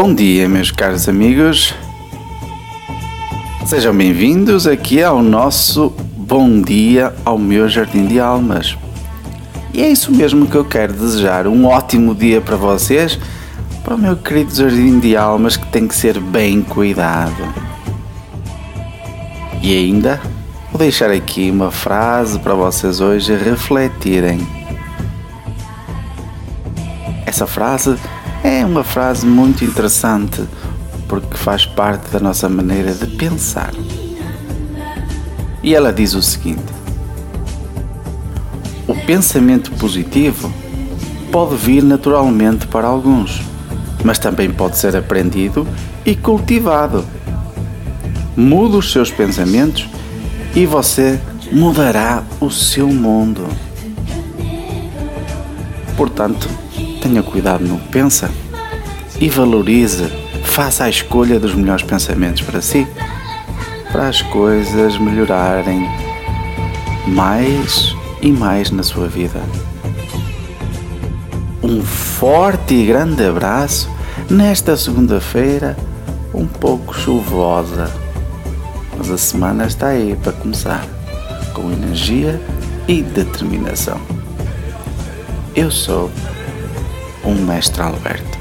Bom dia, meus caros amigos. Sejam bem-vindos aqui ao nosso Bom Dia ao meu Jardim de Almas. E é isso mesmo que eu quero desejar. Um ótimo dia para vocês, para o meu querido Jardim de Almas que tem que ser bem cuidado. E ainda vou deixar aqui uma frase para vocês hoje refletirem. Essa frase é uma frase muito interessante porque faz parte da nossa maneira de pensar. E ela diz o seguinte: O pensamento positivo pode vir naturalmente para alguns, mas também pode ser aprendido e cultivado. Mude os seus pensamentos e você mudará o seu mundo. Portanto, tenha cuidado no que pensa e valorize, faça a escolha dos melhores pensamentos para si, para as coisas melhorarem mais e mais na sua vida. Um forte e grande abraço nesta segunda-feira, um pouco chuvosa, mas a semana está aí para começar, com energia e determinação. Eu sou um mestre Alberto.